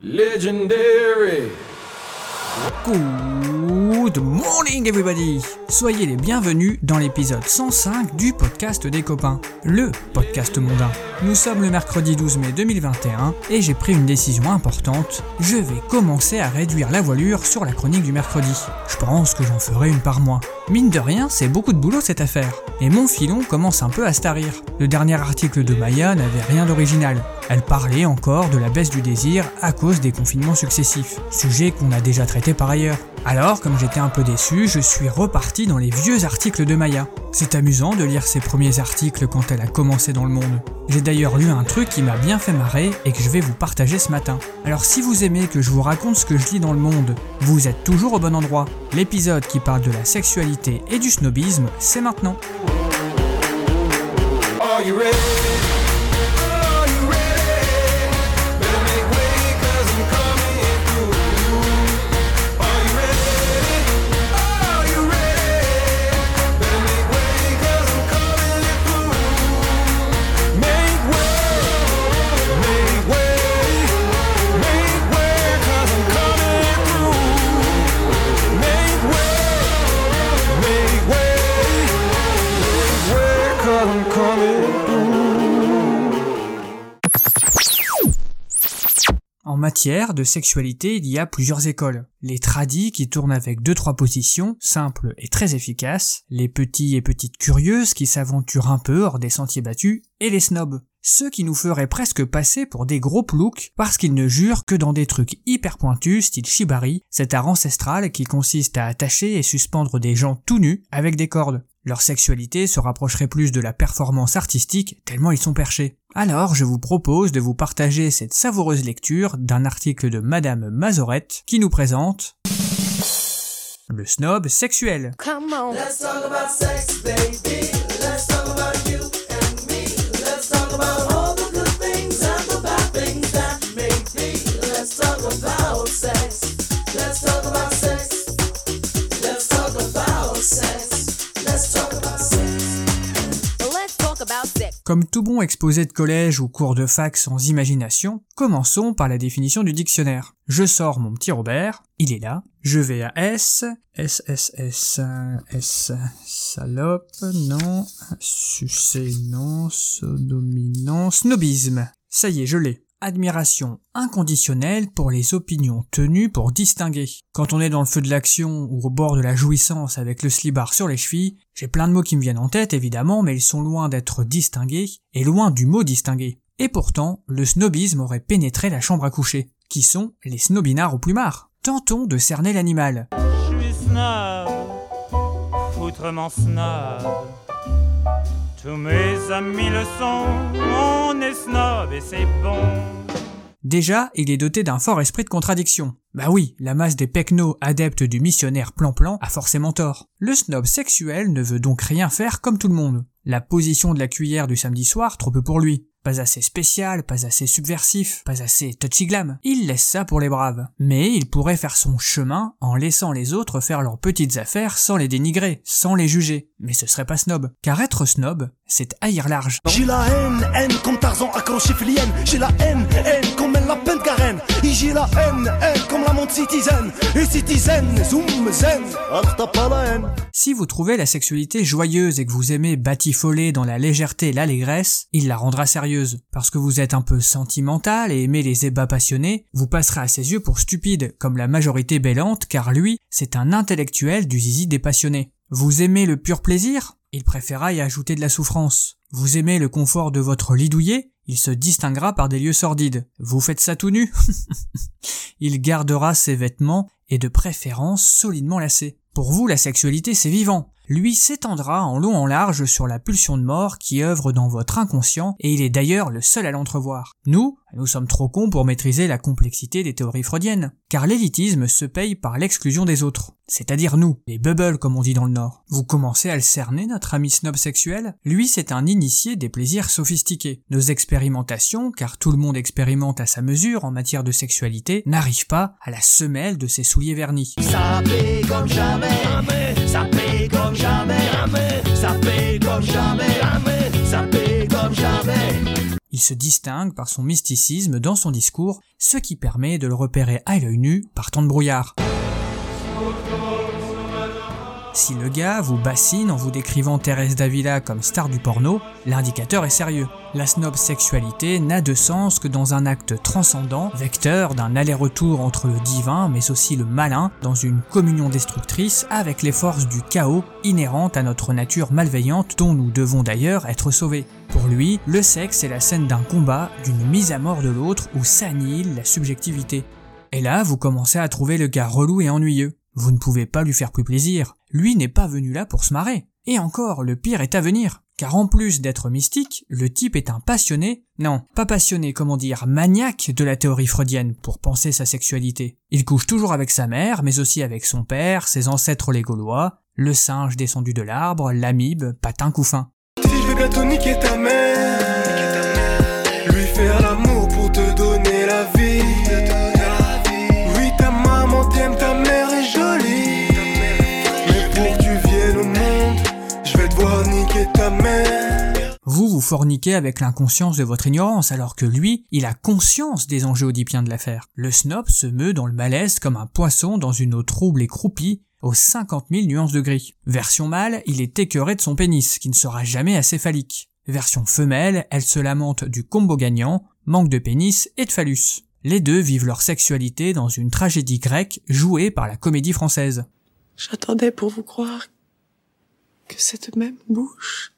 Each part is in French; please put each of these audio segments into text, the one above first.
Legendary. Good morning everybody Soyez les bienvenus dans l'épisode 105 du podcast des copains, le podcast mondain. Nous sommes le mercredi 12 mai 2021 et j'ai pris une décision importante, je vais commencer à réduire la voilure sur la chronique du mercredi. Je pense que j'en ferai une par mois. Mine de rien, c'est beaucoup de boulot cette affaire. Et mon filon commence un peu à se tarir. Le dernier article de Maya n'avait rien d'original. Elle parlait encore de la baisse du désir à cause des confinements successifs, sujet qu'on a déjà traité par ailleurs. Alors, comme j'étais un peu déçu, je suis reparti dans les vieux articles de Maya. C'est amusant de lire ses premiers articles quand elle a commencé dans le monde. J'ai d'ailleurs lu un truc qui m'a bien fait marrer et que je vais vous partager ce matin. Alors si vous aimez que je vous raconte ce que je lis dans le monde, vous êtes toujours au bon endroit. L'épisode qui parle de la sexualité et du snobisme, c'est maintenant. De sexualité, il y a plusieurs écoles. Les tradis qui tournent avec deux trois positions, simples et très efficaces, les petits et petites curieuses qui s'aventurent un peu hors des sentiers battus, et les snobs. Ceux qui nous feraient presque passer pour des gros ploucs parce qu'ils ne jurent que dans des trucs hyper pointus style shibari, cet art ancestral qui consiste à attacher et suspendre des gens tout nus avec des cordes. Leur sexualité se rapprocherait plus de la performance artistique tellement ils sont perchés. Alors je vous propose de vous partager cette savoureuse lecture d'un article de Madame Mazorette qui nous présente le snob sexuel. Come on. Let's talk about sex, baby. Exposé de collège ou cours de fac sans imagination, commençons par la définition du dictionnaire. Je sors mon petit Robert, il est là, je vais à S, S, S, S, S, salope, non, sucer, non, sodomie, non, snobisme. Ça y est, je l'ai. Admiration inconditionnelle pour les opinions tenues pour distinguer. Quand on est dans le feu de l'action ou au bord de la jouissance avec le slibard sur les chevilles, j'ai plein de mots qui me viennent en tête évidemment, mais ils sont loin d'être distingués et loin du mot distinguer. Et pourtant, le snobisme aurait pénétré la chambre à coucher. Qui sont les snobinards au plumard? Tentons de cerner l'animal. Je suis snob, snob. Tous mes amis le sont, on est snob et c'est bon. Déjà, il est doté d'un fort esprit de contradiction. Bah oui, la masse des pecnos adeptes du missionnaire plan-plan a forcément tort. Le snob sexuel ne veut donc rien faire comme tout le monde. La position de la cuillère du samedi soir, trop peu pour lui. Pas assez spécial, pas assez subversif, pas assez touchy glam. Il laisse ça pour les braves. Mais il pourrait faire son chemin en laissant les autres faire leurs petites affaires sans les dénigrer, sans les juger. Mais ce serait pas snob. Car être snob, c'est haïr large. Si vous trouvez la sexualité joyeuse et que vous aimez batifoler dans la légèreté et l'allégresse, il la rendra sérieuse. Parce que vous êtes un peu sentimental et aimez les ébats passionnés, vous passerez à ses yeux pour stupide, comme la majorité bellante, car lui, c'est un intellectuel du zizi des passionnés. Vous aimez le pur plaisir? Il préférera y ajouter de la souffrance. Vous aimez le confort de votre lit Il se distinguera par des lieux sordides. Vous faites ça tout nu? Il gardera ses vêtements et de préférence solidement lacés. Pour vous, la sexualité, c'est vivant. Lui s'étendra en long en large sur la pulsion de mort qui œuvre dans votre inconscient et il est d'ailleurs le seul à l'entrevoir. Nous, nous sommes trop cons pour maîtriser la complexité des théories freudiennes. Car l'élitisme se paye par l'exclusion des autres. C'est-à-dire nous, les bubbles comme on dit dans le Nord. Vous commencez à le cerner, notre ami snob sexuel? Lui, c'est un initié des plaisirs sophistiqués. Nos expérimentations, car tout le monde expérimente à sa mesure en matière de sexualité, n'arrivent pas à la semelle de ses souliers vernis. Il se distingue par son mysticisme dans son discours, ce qui permet de le repérer à l'œil nu par tant de brouillard. Si le gars vous bassine en vous décrivant Thérèse Davila comme star du porno, l'indicateur est sérieux. La snob sexualité n'a de sens que dans un acte transcendant, vecteur d'un aller-retour entre le divin mais aussi le malin, dans une communion destructrice avec les forces du chaos inhérentes à notre nature malveillante dont nous devons d'ailleurs être sauvés. Pour lui, le sexe est la scène d'un combat, d'une mise à mort de l'autre où s'annihile la subjectivité. Et là, vous commencez à trouver le gars relou et ennuyeux. Vous ne pouvez pas lui faire plus plaisir. Lui n'est pas venu là pour se marrer. Et encore, le pire est à venir. Car en plus d'être mystique, le type est un passionné, non, pas passionné, comment dire, maniaque de la théorie freudienne pour penser sa sexualité. Il couche toujours avec sa mère, mais aussi avec son père, ses ancêtres les Gaulois, le singe descendu de l'arbre, l'amibe, patin couffin. Forniquez avec l'inconscience de votre ignorance, alors que lui, il a conscience des enjeux oedipiens de l'affaire. Le snob se meut dans le malaise comme un poisson dans une eau trouble et croupie, aux 50 000 nuances de gris. Version mâle, il est écœuré de son pénis, qui ne sera jamais assez phallique. Version femelle, elle se lamente du combo gagnant, manque de pénis et de phallus. Les deux vivent leur sexualité dans une tragédie grecque jouée par la comédie française. J'attendais pour vous croire que cette même bouche,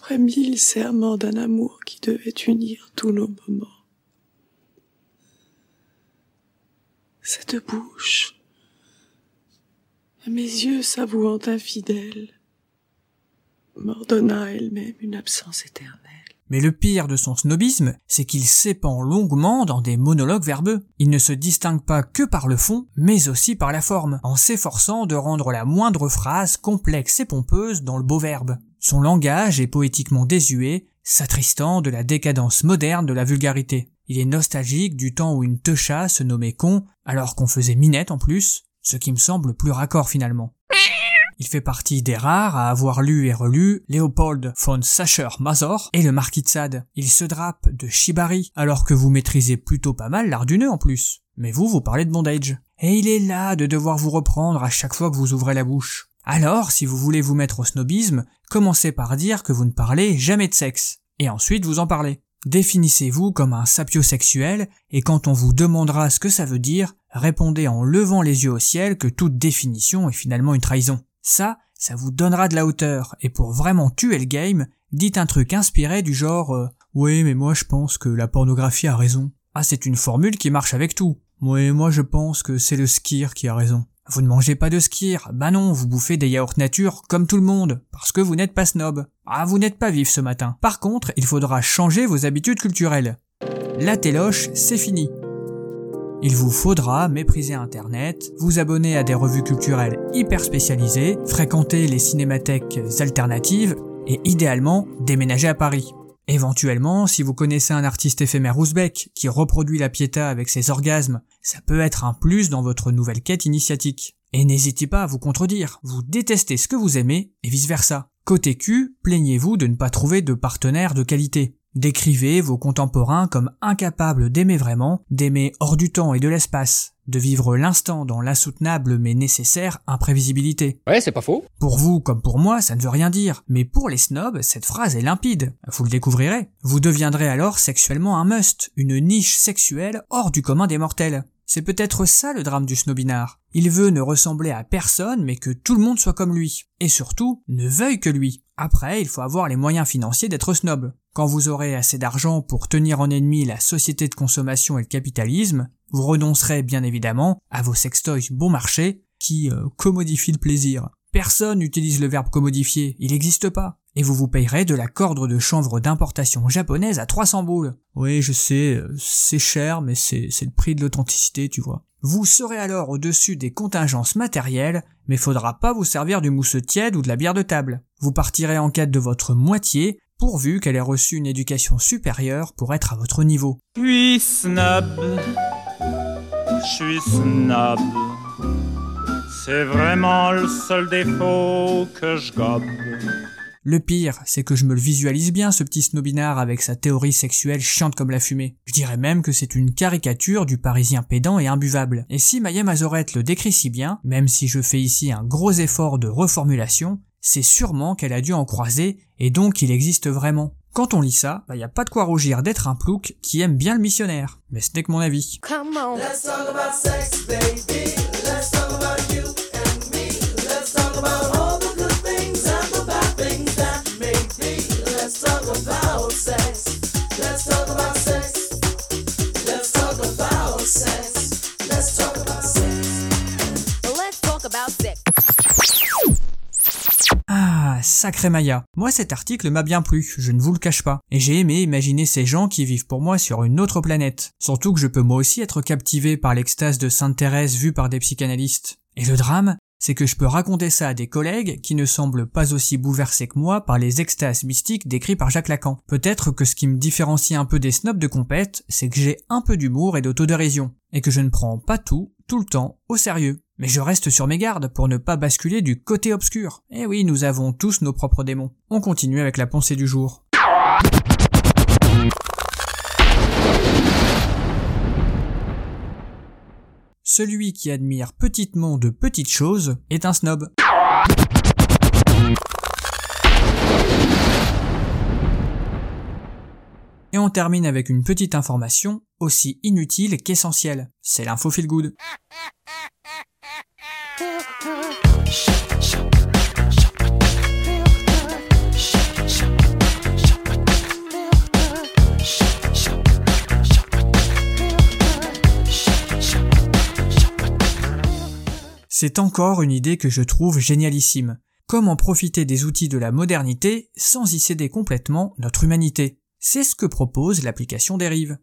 après mille serments d'un amour qui devait unir tous nos moments, cette bouche, à mes yeux s'avouant infidèle, m'ordonna elle-même une absence éternelle. Mais le pire de son snobisme, c'est qu'il s'épand longuement dans des monologues verbeux. Il ne se distingue pas que par le fond, mais aussi par la forme, en s'efforçant de rendre la moindre phrase complexe et pompeuse dans le beau verbe. Son langage est poétiquement désuet, s'attristant de la décadence moderne de la vulgarité. Il est nostalgique du temps où une teucha se nommait con, alors qu'on faisait minette en plus, ce qui me semble plus raccord finalement. Il fait partie des rares à avoir lu et relu Léopold von Sacher-Masoch et le Marquis de Sade. Il se drape de Shibari, alors que vous maîtrisez plutôt pas mal l'art du nœud en plus. Mais vous, vous parlez de bondage. Et il est là de devoir vous reprendre à chaque fois que vous ouvrez la bouche. Alors, si vous voulez vous mettre au snobisme, commencez par dire que vous ne parlez jamais de sexe. Et ensuite vous en parlez. Définissez-vous comme un sapiosexuel, et quand on vous demandera ce que ça veut dire, répondez en levant les yeux au ciel que toute définition est finalement une trahison. Ça, ça vous donnera de la hauteur, et pour vraiment tuer le game, dites un truc inspiré du genre euh, Oui, mais moi je pense que la pornographie a raison. Ah, c'est une formule qui marche avec tout. Oui, moi je pense que c'est le skir qui a raison. Vous ne mangez pas de skir, bah non, vous bouffez des yaourts nature comme tout le monde, parce que vous n'êtes pas snob. Ah, vous n'êtes pas vif ce matin. Par contre, il faudra changer vos habitudes culturelles. La téloche, c'est fini. Il vous faudra mépriser Internet, vous abonner à des revues culturelles hyper spécialisées, fréquenter les cinémathèques alternatives et idéalement déménager à Paris. Éventuellement, si vous connaissez un artiste éphémère ouzbek qui reproduit la piéta avec ses orgasmes, ça peut être un plus dans votre nouvelle quête initiatique. Et n'hésitez pas à vous contredire, vous détestez ce que vous aimez et vice versa. Côté cul, plaignez-vous de ne pas trouver de partenaire de qualité. Décrivez vos contemporains comme incapables d'aimer vraiment, d'aimer hors du temps et de l'espace, de vivre l'instant dans l'insoutenable mais nécessaire imprévisibilité. Ouais, c'est pas faux. Pour vous comme pour moi, ça ne veut rien dire, mais pour les snobs, cette phrase est limpide. Vous le découvrirez. Vous deviendrez alors sexuellement un must, une niche sexuelle hors du commun des mortels. C'est peut-être ça le drame du snobinard. Il veut ne ressembler à personne mais que tout le monde soit comme lui. Et surtout, ne veuille que lui. Après, il faut avoir les moyens financiers d'être snob. Quand vous aurez assez d'argent pour tenir en ennemi la société de consommation et le capitalisme, vous renoncerez bien évidemment à vos sextoys bon marché qui euh, commodifient le plaisir. Personne n'utilise le verbe commodifier, il n'existe pas. Et vous vous payerez de la corde de chanvre d'importation japonaise à 300 boules. Oui, je sais, euh, c'est cher, mais c'est c'est le prix de l'authenticité, tu vois. Vous serez alors au-dessus des contingences matérielles, mais faudra pas vous servir du mousse tiède ou de la bière de table. Vous partirez en quête de votre moitié, pourvu qu'elle ait reçu une éducation supérieure pour être à votre niveau. Je suis snob, je suis snob. C'est vraiment le seul défaut que je gobe. Le pire, c'est que je me le visualise bien ce petit snobinard avec sa théorie sexuelle chiante comme la fumée. Je dirais même que c'est une caricature du parisien pédant et imbuvable. Et si Maya Mazorette le décrit si bien, même si je fais ici un gros effort de reformulation, c'est sûrement qu'elle a dû en croiser et donc il existe vraiment. Quand on lit ça, bah y a pas de quoi rougir d'être un plouc qui aime bien le missionnaire. Mais ce n'est que mon avis. Come on. Let's talk about sex, baby. Sacré Maya. Moi cet article m'a bien plu, je ne vous le cache pas. Et j'ai aimé imaginer ces gens qui vivent pour moi sur une autre planète. Surtout que je peux moi aussi être captivé par l'extase de Sainte Thérèse vue par des psychanalystes. Et le drame, c'est que je peux raconter ça à des collègues qui ne semblent pas aussi bouleversés que moi par les extases mystiques décrits par Jacques Lacan. Peut-être que ce qui me différencie un peu des snobs de compète, c'est que j'ai un peu d'humour et d'autodérision, et que je ne prends pas tout, tout le temps, au sérieux. Mais je reste sur mes gardes pour ne pas basculer du côté obscur. Eh oui, nous avons tous nos propres démons. On continue avec la pensée du jour. Celui qui admire petitement de petites choses est un snob. Et on termine avec une petite information aussi inutile qu'essentielle. C'est l'info feel good. C'est encore une idée que je trouve génialissime. Comment profiter des outils de la modernité sans y céder complètement notre humanité? C'est ce que propose l'application Dérive.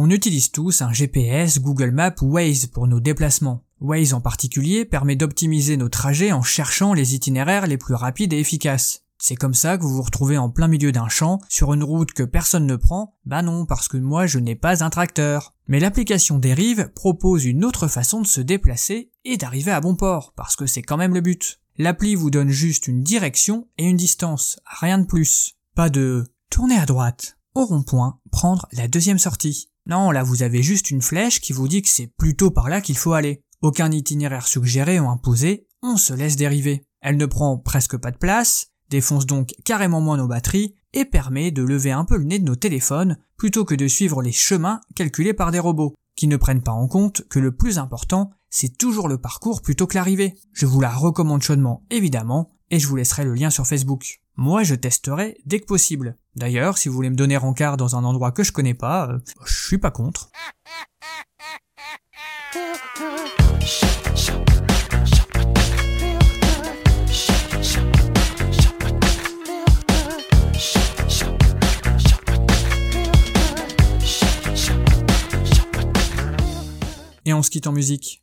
On utilise tous un GPS, Google Maps ou Waze pour nos déplacements. Waze en particulier permet d'optimiser nos trajets en cherchant les itinéraires les plus rapides et efficaces. C'est comme ça que vous vous retrouvez en plein milieu d'un champ, sur une route que personne ne prend, bah non, parce que moi je n'ai pas un tracteur. Mais l'application Dérive propose une autre façon de se déplacer et d'arriver à bon port, parce que c'est quand même le but. L'appli vous donne juste une direction et une distance, rien de plus. Pas de tourner à droite, au rond-point, prendre la deuxième sortie. Non, là vous avez juste une flèche qui vous dit que c'est plutôt par là qu'il faut aller. Aucun itinéraire suggéré ou imposé, on se laisse dériver. Elle ne prend presque pas de place, défonce donc carrément moins nos batteries et permet de lever un peu le nez de nos téléphones plutôt que de suivre les chemins calculés par des robots, qui ne prennent pas en compte que le plus important, c'est toujours le parcours plutôt que l'arrivée. Je vous la recommande chaudement évidemment, et je vous laisserai le lien sur Facebook. Moi, je testerai dès que possible. D'ailleurs, si vous voulez me donner rencard dans un endroit que je connais pas, euh, je suis pas contre. Et on se quitte en musique.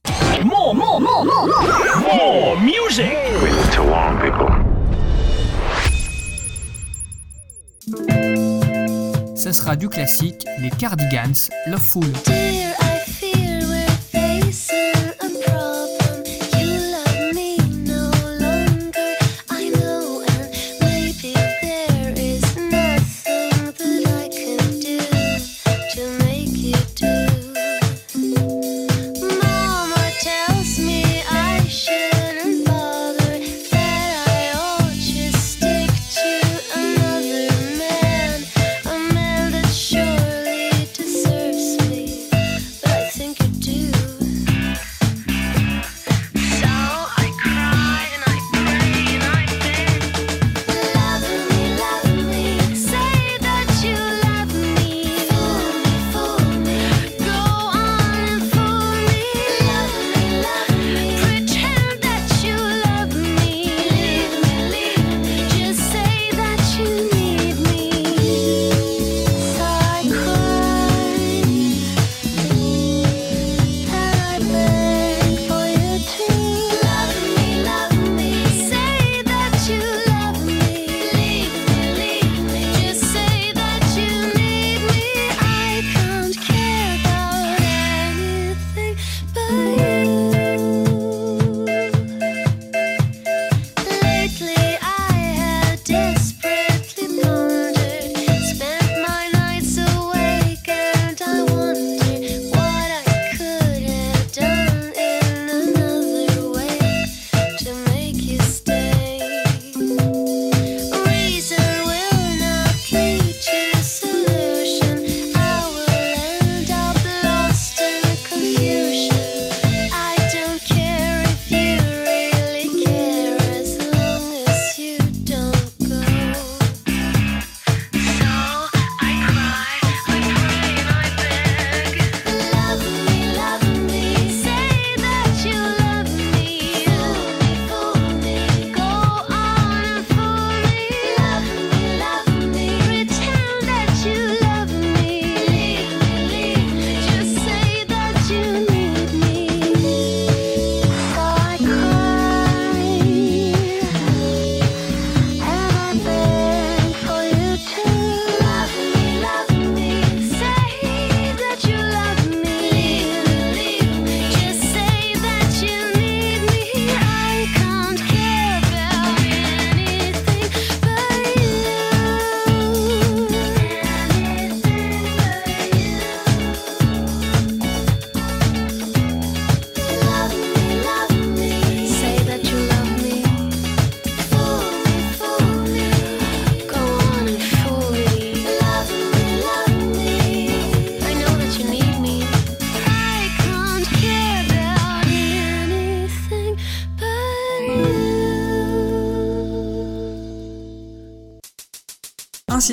Ça sera du classique, les Cardigans, Loveful.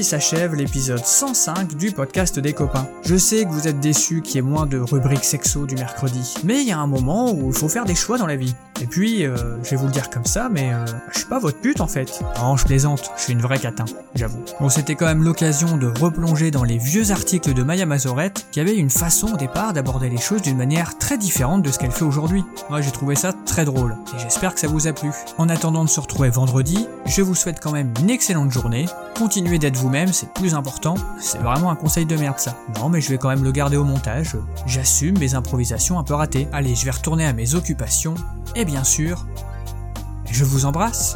S'achève l'épisode 105 du podcast des copains. Je sais que vous êtes déçus qu'il y ait moins de rubriques sexo du mercredi, mais il y a un moment où il faut faire des choix dans la vie. Et puis, euh, je vais vous le dire comme ça, mais euh, je suis pas votre pute en fait. Non, je plaisante, je suis une vraie catin, j'avoue. Bon, c'était quand même l'occasion de replonger dans les vieux articles de Maya Mazorette, qui avait une façon au départ d'aborder les choses d'une manière très différente de ce qu'elle fait aujourd'hui. Moi, j'ai trouvé ça très drôle, et j'espère que ça vous a plu. En attendant de se retrouver vendredi, je vous souhaite quand même une excellente journée. Continuez d'être vous-même, c'est plus important. C'est vraiment un conseil de merde ça. Non, mais je vais quand même le garder au montage. J'assume mes improvisations un peu ratées. Allez, je vais retourner à mes occupations. Et bien sûr, je vous embrasse.